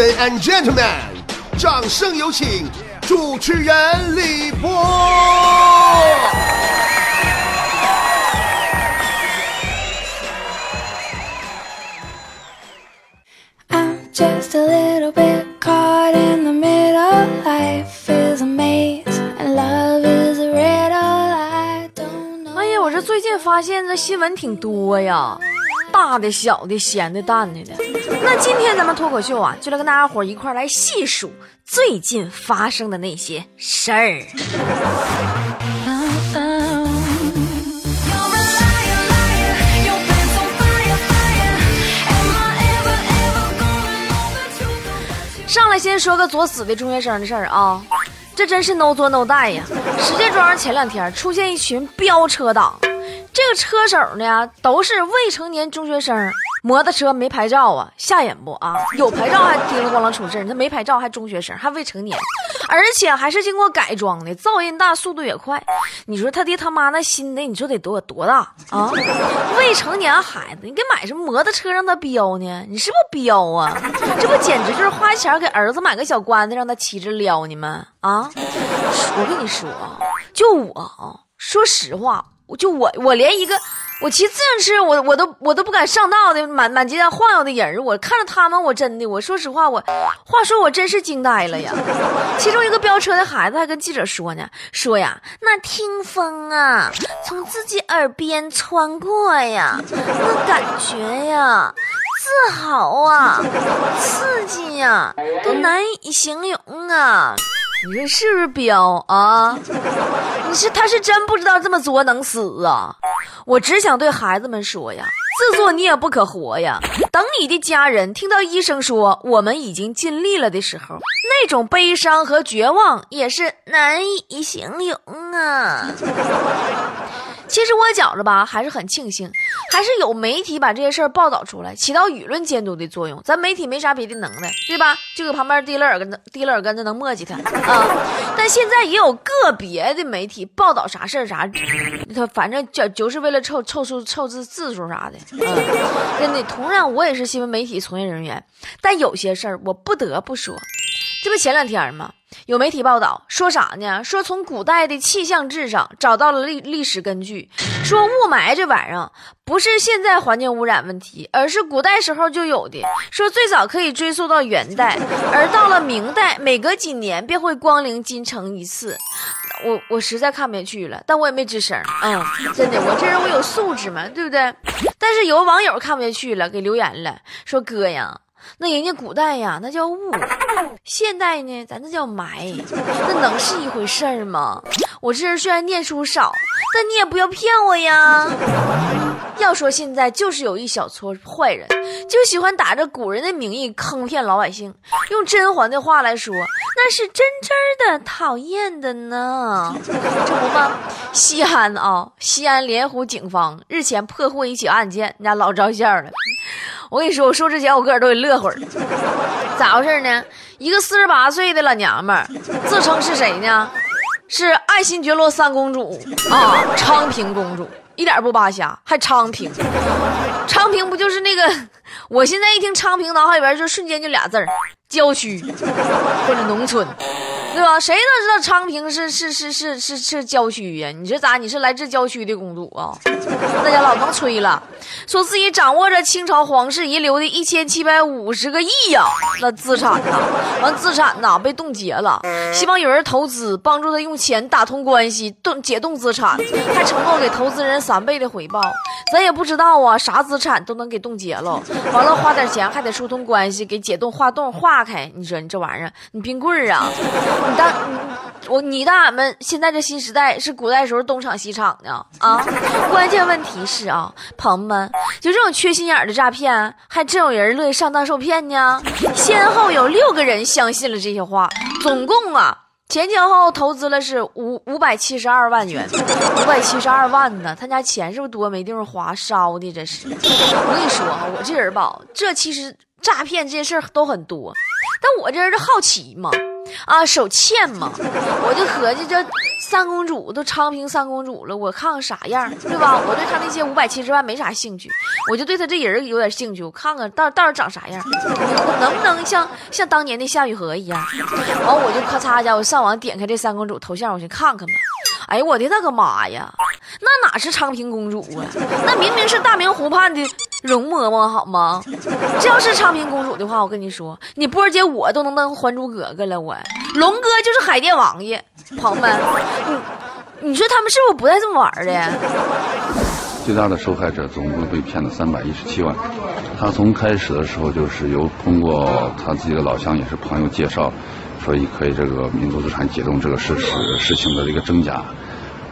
Ladies and gentlemen，掌声有请主持人李波。I'm just a little bit caught in the middle. Life is a maze and love is a riddle. I don't know. 哎呀，我这最近发现这新闻挺多呀，大的、小的、咸的、淡的的。那今天咱们脱口秀啊，就来跟大家伙儿一块来细数最近发生的那些事儿。上来先说个作死的中学生的事儿啊，这真是 no 作 no 淡呀！石家庄前两天出现一群飙车党，这个车手呢都是未成年中学生，摩托车没牌照啊，吓人不啊？有牌照还叮了咣啷出事儿，那没牌照还中学生，还未成年，而且还是经过改装的，噪音大，速度也快。你说他爹他妈那心的，你说得多多大啊？未成年孩子，你给买什么摩托车让他飙呢？你是不是飙啊？这不简直就是花钱给儿子买个小棺材让他骑着撩你们啊！我跟你说，就我啊，说实话，就我我连一个我骑自行车我我都我都不敢上道的满满街上晃悠的人，我看着他们，我真的我说实话，我话说我真是惊呆了呀！其中一个飙车的孩子还跟记者说呢，说呀，那听风啊从自己耳边穿过呀，那感觉呀。自豪啊，刺激呀、都难以形容啊！你说是不是彪啊？你是他是真不知道这么作能死啊！我只想对孩子们说呀，自作孽不可活呀！等你的家人听到医生说我们已经尽力了的时候，那种悲伤和绝望也是难以形容啊！其实我觉着吧，还是很庆幸，还是有媒体把这些事儿报道出来，起到舆论监督的作用。咱媒体没啥别的能耐，对吧？就搁旁边提了耳根子，提了耳根子能磨叽他啊。但现在也有个别的媒体报道啥事儿啥，他反正就就是为了凑凑数凑字字数啥的。嗯，真的，同样我也是新闻媒体从业人员，但有些事儿我不得不说。这不前两天吗？有媒体报道说啥呢？说从古代的气象志上找到了历历史根据，说雾霾这玩意儿不是现在环境污染问题，而是古代时候就有的。说最早可以追溯到元代，而到了明代，每隔几年便会光临京城一次。我我实在看不下去了，但我也没吱声。嗯，真的，我这人我有素质嘛，对不对？但是有网友看不下去了，给留言了，说哥呀。那人家古代呀，那叫雾；现代呢，咱这叫霾，那能是一回事儿吗？我这人虽然念书少，但你也不要骗我呀。要说现在就是有一小撮坏人，就喜欢打着古人的名义坑骗老百姓。用甄嬛的话来说，那是真真的讨厌的呢。这不吗，西安啊，西安莲湖警方日前破获一起案件，你家老照相了。我跟你说，我说之前我个人都得乐会儿。咋回事呢？一个四十八岁的老娘们儿，自称是谁呢？是爱新觉罗三公主啊，昌平公主，一点不扒瞎，还昌平。昌平不就是那个？我现在一听昌平，脑海里边就瞬间就俩字儿：郊区或者农村。对吧？谁都知道昌平是是是是是是郊区呀？你这咋？你是来自郊区的公主啊？那家老能吹了，说自己掌握着清朝皇室遗留的一千七百五十个亿呀，那资产呐，完资产呐被冻结了，希望有人投资，帮助他用钱打通关系，冻解冻资产，还承诺给投资人三倍的回报。咱也不知道啊，啥资产都能给冻结了，完了花点钱还得疏通关系，给解冻化冻化开。你说你这玩意儿，你冰棍儿啊？你当我你当俺们现在这新时代是古代时候东厂西厂呢啊？关键问题是啊，朋友们，就这种缺心眼的诈骗，还真有人乐意上当受骗呢。先后有六个人相信了这些话，总共啊。前前后后投资了是五五百七十二万元，五百七十二万呢，他家钱是不是多没地方花，烧的这是。我跟你说啊，我这人吧，这其实诈骗这些事儿都很多，但我这人就好奇嘛，啊，手欠嘛，我就合计这三公主都昌平三公主了，我看看啥样，对吧？我对她那些五百七十万没啥兴趣，我就对她这人有点兴趣，我看看到到底长啥样，能不能像像当年的夏雨荷一样？完我就咔嚓家，我上网点开这三公主头像，我去看看吧。哎呦我的那个妈呀，那哪是昌平公主啊？那明明是大明湖畔的容嬷嬷，好吗？这要是昌平公主的话，我跟你说，你波儿姐我都能当还珠格格了。我龙哥就是海淀王爷，朋友们，你你说他们是不是不带这么玩的？最大的受害者总共被骗了三百一十七万。他从开始的时候就是由通过他自己的老乡也是朋友介绍。所以可以这个民族资产解冻这个事实事情的一个真假，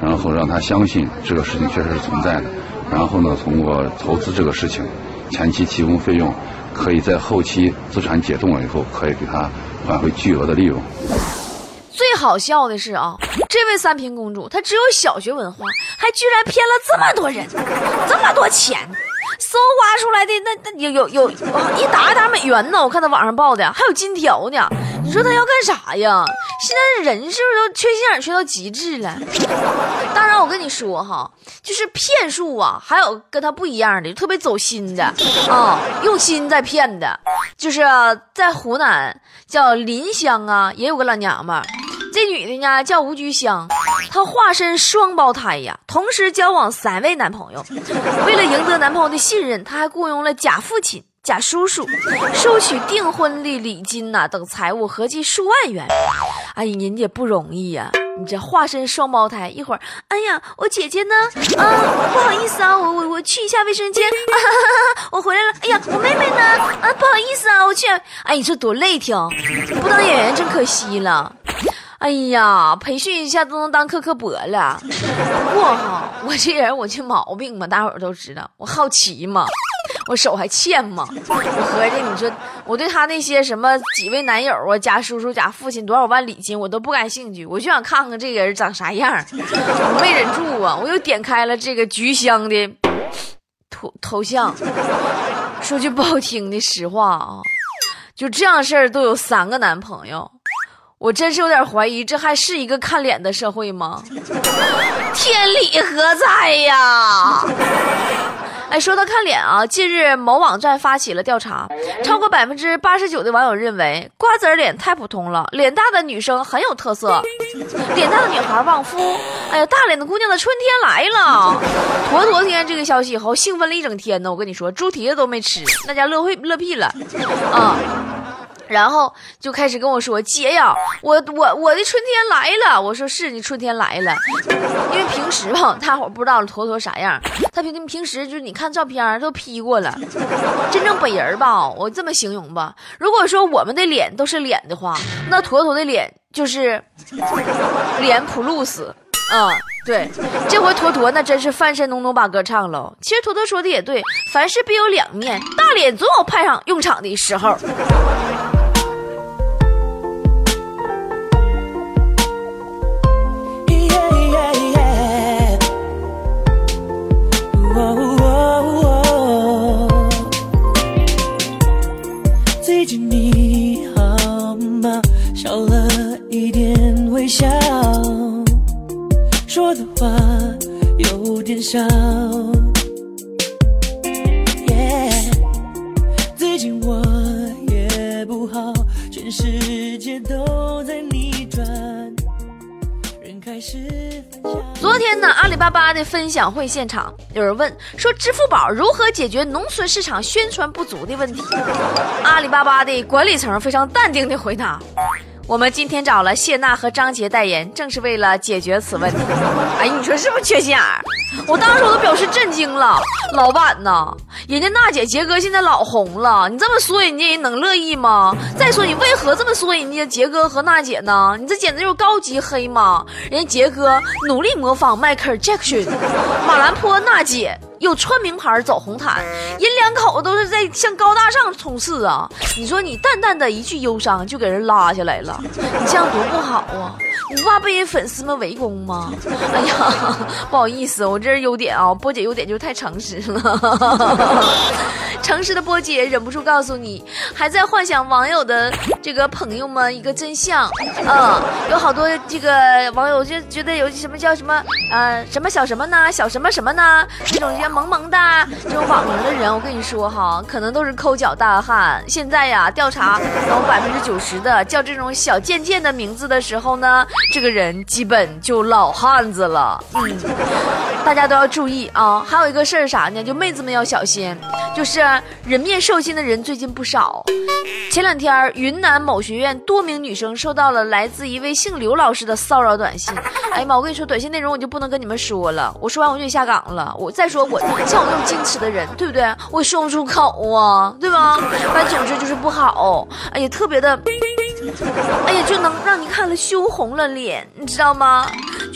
然后让他相信这个事情确实是存在的，然后呢，通过投资这个事情，前期提供费用，可以在后期资产解冻了以后，可以给他返回巨额的利润。最好笑的是啊，这位三平公主她只有小学文化，还居然骗了这么多人，这么多钱。搜刮出来的那那有有有一打一打美元呢，我看她网上报的，还有金条呢。你说他要干啥呀？现在人是不是都缺心眼缺到极致了？当然，我跟你说哈，就是骗术啊，还有跟他不一样的，特别走心的啊，用心在骗的，就是在湖南叫临湘啊，也有个老娘们。这女的呢叫吴菊香，她化身双胞胎呀，同时交往三位男朋友。为了赢得男朋友的信任，她还雇佣了假父亲、贾叔叔，收取订婚的礼金呐等财物，合计数万元。哎呀，人家不容易呀！你这化身双胞胎，一会儿，哎呀，我姐姐呢？啊，不好意思啊，我我我去一下卫生间。我回来了。哎呀，我妹妹呢？啊，不好意思啊，我去。哎，你说多累挺，不当演员真可惜了。哎呀，培训一下都能当科科博了。不过哈，我这人我这毛病嘛，大伙儿都知道，我好奇嘛，我手还欠吗。我合计，你说我对他那些什么几位男友啊、家叔叔、家父亲多少万礼金，我都不感兴趣，我就想看看这个人长啥样。我没忍住啊，我又点开了这个菊香的头头像。说句不好听的实话啊，就这样事儿都有三个男朋友。我真是有点怀疑，这还是一个看脸的社会吗？天理何在呀？哎，说到看脸啊，近日某网站发起了调查，超过百分之八十九的网友认为瓜子脸太普通了，脸大的女生很有特色，脸大的女孩旺夫。哎呀，大脸的姑娘的春天来了！坨坨听见这个消息以后，兴奋了一整天呢。我跟你说，猪蹄子都没吃，那家乐会乐屁了啊！然后就开始跟我说：“姐呀，我我我的春天来了。”我说：“是你春天来了。”因为平时吧，大伙不知道坨坨啥样。他平平时就是你看照片都 P 过了，真正本人吧，我这么形容吧。如果说我们的脸都是脸的话，那坨坨的脸就是 脸普鲁斯。嗯，对，这回坨坨那真是翻身农奴把歌唱了。其实坨坨说的也对，凡事必有两面，大脸总有派上用场的时候。昨天呢，阿里巴巴的分享会现场，有人问说，支付宝如何解决农村市场宣传不足的问题？阿里巴巴的管理层非常淡定的回答。我们今天找了谢娜和张杰代言，正是为了解决此问题。哎，你说是不是缺心眼儿？我当时我都表示震惊了，老板呐，人家娜姐杰哥现在老红了，你这么说人家人能乐意吗？再说你为何这么说人家杰哥和娜姐呢？你这简直就是高级黑吗？人家杰哥努力模仿迈克尔·杰克逊，马兰坡娜姐。又穿名牌走红毯，人两口子都是在向高大上冲刺啊！你说你淡淡的一句忧伤就给人拉下来了，你这样多不好啊！你不怕被人粉丝们围攻吗？哎呀，不好意思，我这是优点啊，波姐优点就是太诚实了。诚实的波姐忍不住告诉你，还在幻想网友的这个朋友们一个真相。嗯，有好多这个网友就觉得有什么叫什么呃什么小什么呢，小什么什么呢，这种叫萌萌的这种网名的人，我跟你说哈，可能都是抠脚大汉。现在呀，调查有百分之九十的叫这种小贱贱的名字的时候呢，这个人基本就老汉子了。嗯，大家都要注意啊。还有一个事儿啥呢？就妹子们要小心，就是人面兽心的人最近不少。前两天，云南某学院多名女生收到了来自一位姓刘老师的骚扰短信。哎呀妈！我跟你说，短信内容我就不能跟你们说了，我说完我就得下岗了。我再说我像我这种矜持的人，对不对？我说不出口啊，对吧？反正总之就是不好。哎呀，特别的。哎呀，就能让你看了羞红了脸，你知道吗？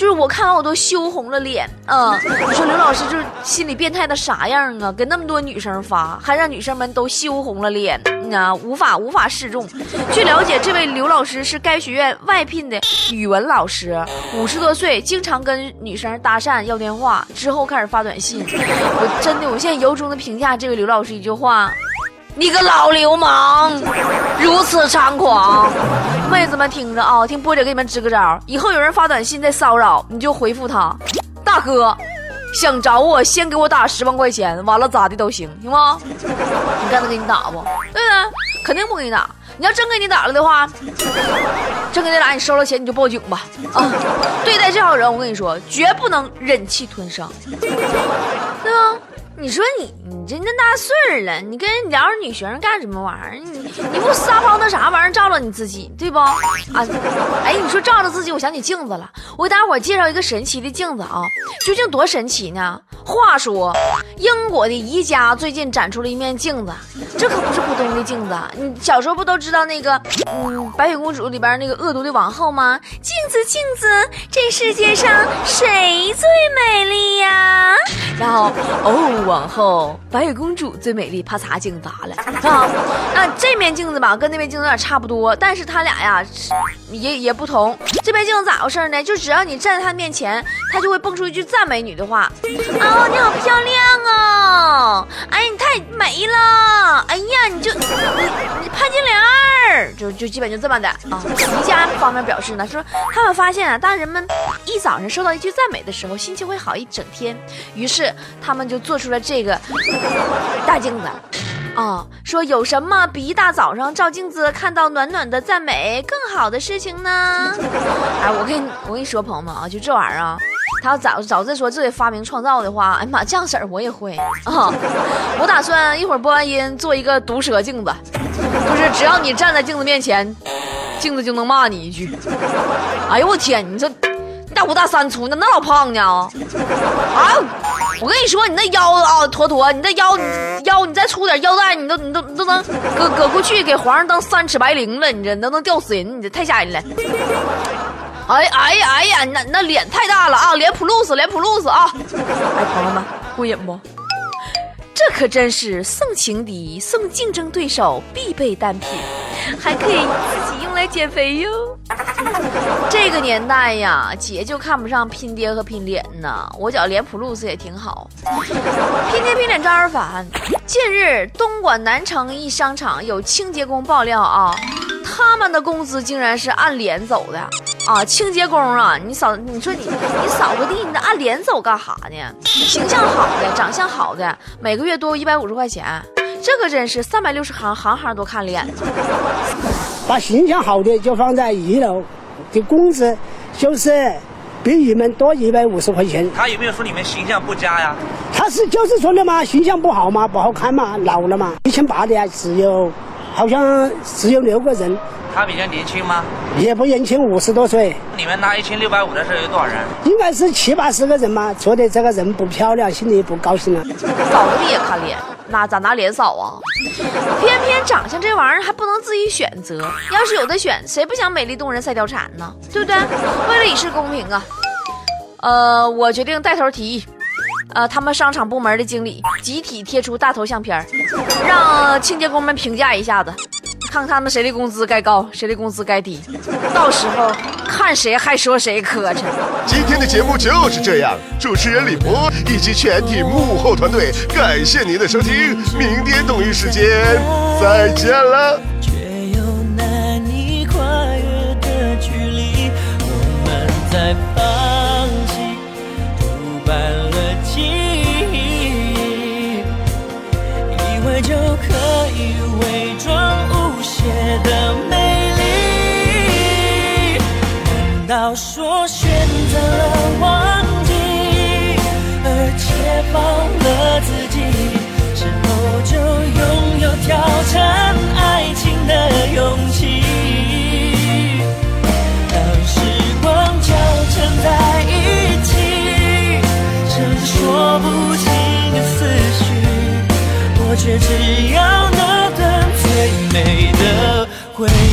就是我看完我都羞红了脸嗯！你说刘老师就是心理变态的啥样啊？给那么多女生发，还让女生们都羞红了脸，啊，无法无法示众。据了解，这位刘老师是该学院外聘的语文老师，五十多岁，经常跟女生搭讪要电话，之后开始发短信。我真的，我现在由衷的评价这位刘老师一句话。你个老流氓，如此猖狂！妹子们听着啊，听波姐给你们支个招：以后有人发短信在骚扰，你就回复他，大哥，想找我先给我打十万块钱，完了咋的都行，行吗？你看他给你打不？对不对？肯定不给你打。你要真给你打了的话，真给你打，你收了钱你就报警吧。啊，对待这样人，我跟你说，绝不能忍气吞声，对吧？你说你你这那大岁儿了，你跟人聊着女学生干什么玩意儿？你你不撒泡那啥玩意儿照照你自己，对不？啊，哎，你说照照自己，我想起镜子了。我给大伙介绍一个神奇的镜子啊，究竟多神奇呢？话说，英国的宜家最近展出了一面镜子，这可不是普通的镜子。你小时候不都知道那个嗯白雪公主里边那个恶毒的王后吗？镜子镜子，这世界上谁最美丽呀？然后哦。往后，白雪公主最美丽，啪嚓镜砸了啊！那这面镜子吧，跟那面镜子有点差不多，但是它俩呀，也也不同。这面镜子咋回事呢？就只要你站在它面前，它就会蹦出一句赞美你的话。哦，你好漂亮哦！哎，你太美了！哎呀，你就你你潘金莲儿，就就基本就这么的啊。宜家方面表示呢，说他们发现啊，当人们一早上收到一句赞美的时候，心情会好一整天。于是他们就做出了。这个 大镜子，啊，说有什么比一大早上照镜子看到暖暖的赞美更好的事情呢？哎，我跟你我跟你说，朋友们啊，就这玩意儿啊，他要早早这说这得发明创造的话，哎呀妈，这样式儿我也会啊！我打算一会儿播完音做一个毒舌镜子，就是只要你站在镜子面前，镜子就能骂你一句。哎呦我天，你这你大五大三粗，的那老胖呢？啊！我跟你说，你那腰啊，坨坨，你那腰腰，你再粗点腰带，你都你都你都能搁搁过去给皇上当三尺白绫了，你这都能吊死人，你这太吓人了。哎哎呀哎呀，那那脸太大了啊，脸普鲁斯，脸普鲁斯啊！哎，朋友们，过瘾不？这可真是送情敌、送竞争对手必备单品，还可以自己用来减肥哟。这个年代呀，姐就看不上拼爹和拼脸呢。我觉脸普鲁斯也挺好，拼爹拼脸招人烦。近日，东莞南城一商场有清洁工爆料啊，他们的工资竟然是按脸走的。啊，清洁工啊，你扫，你说你你扫个地，你按脸走干哈呢？形象好的，长相好的，每个月多一百五十块钱，这可真是三百六十行，行行都看脸。把形象好的就放在一楼，的工资就是比你们多一百五十块钱。他有没有说你们形象不佳呀？他是就是说的嘛，形象不好嘛，不好看嘛，老了嘛。一千八的只有，好像只有六个人。他比较年轻吗？也不年轻，五十多岁。你们拿一千六百五的时候有多少人？应该是七八十个人嘛。觉得这个人不漂亮，心里不高兴了。扫个地也看脸，那咋拿脸扫啊？偏偏长相这玩意儿还不能自己选择，要是有的选，谁不想美丽动人赛貂蝉呢？对不对？为了以示公平啊，呃，我决定带头提议，呃，他们商场部门的经理集体贴出大头相片让清洁工们评价一下子。看他们谁的工资该高，谁的工资该低，到时候看谁还说谁磕碜。今天的节目就是这样，主持人李博以及全体幕后团队，感谢您的收听，明天同一时间再见了。挑战爱情的勇气。当时光交缠在一起，真说不清的思绪，我却只要那段最美的回忆。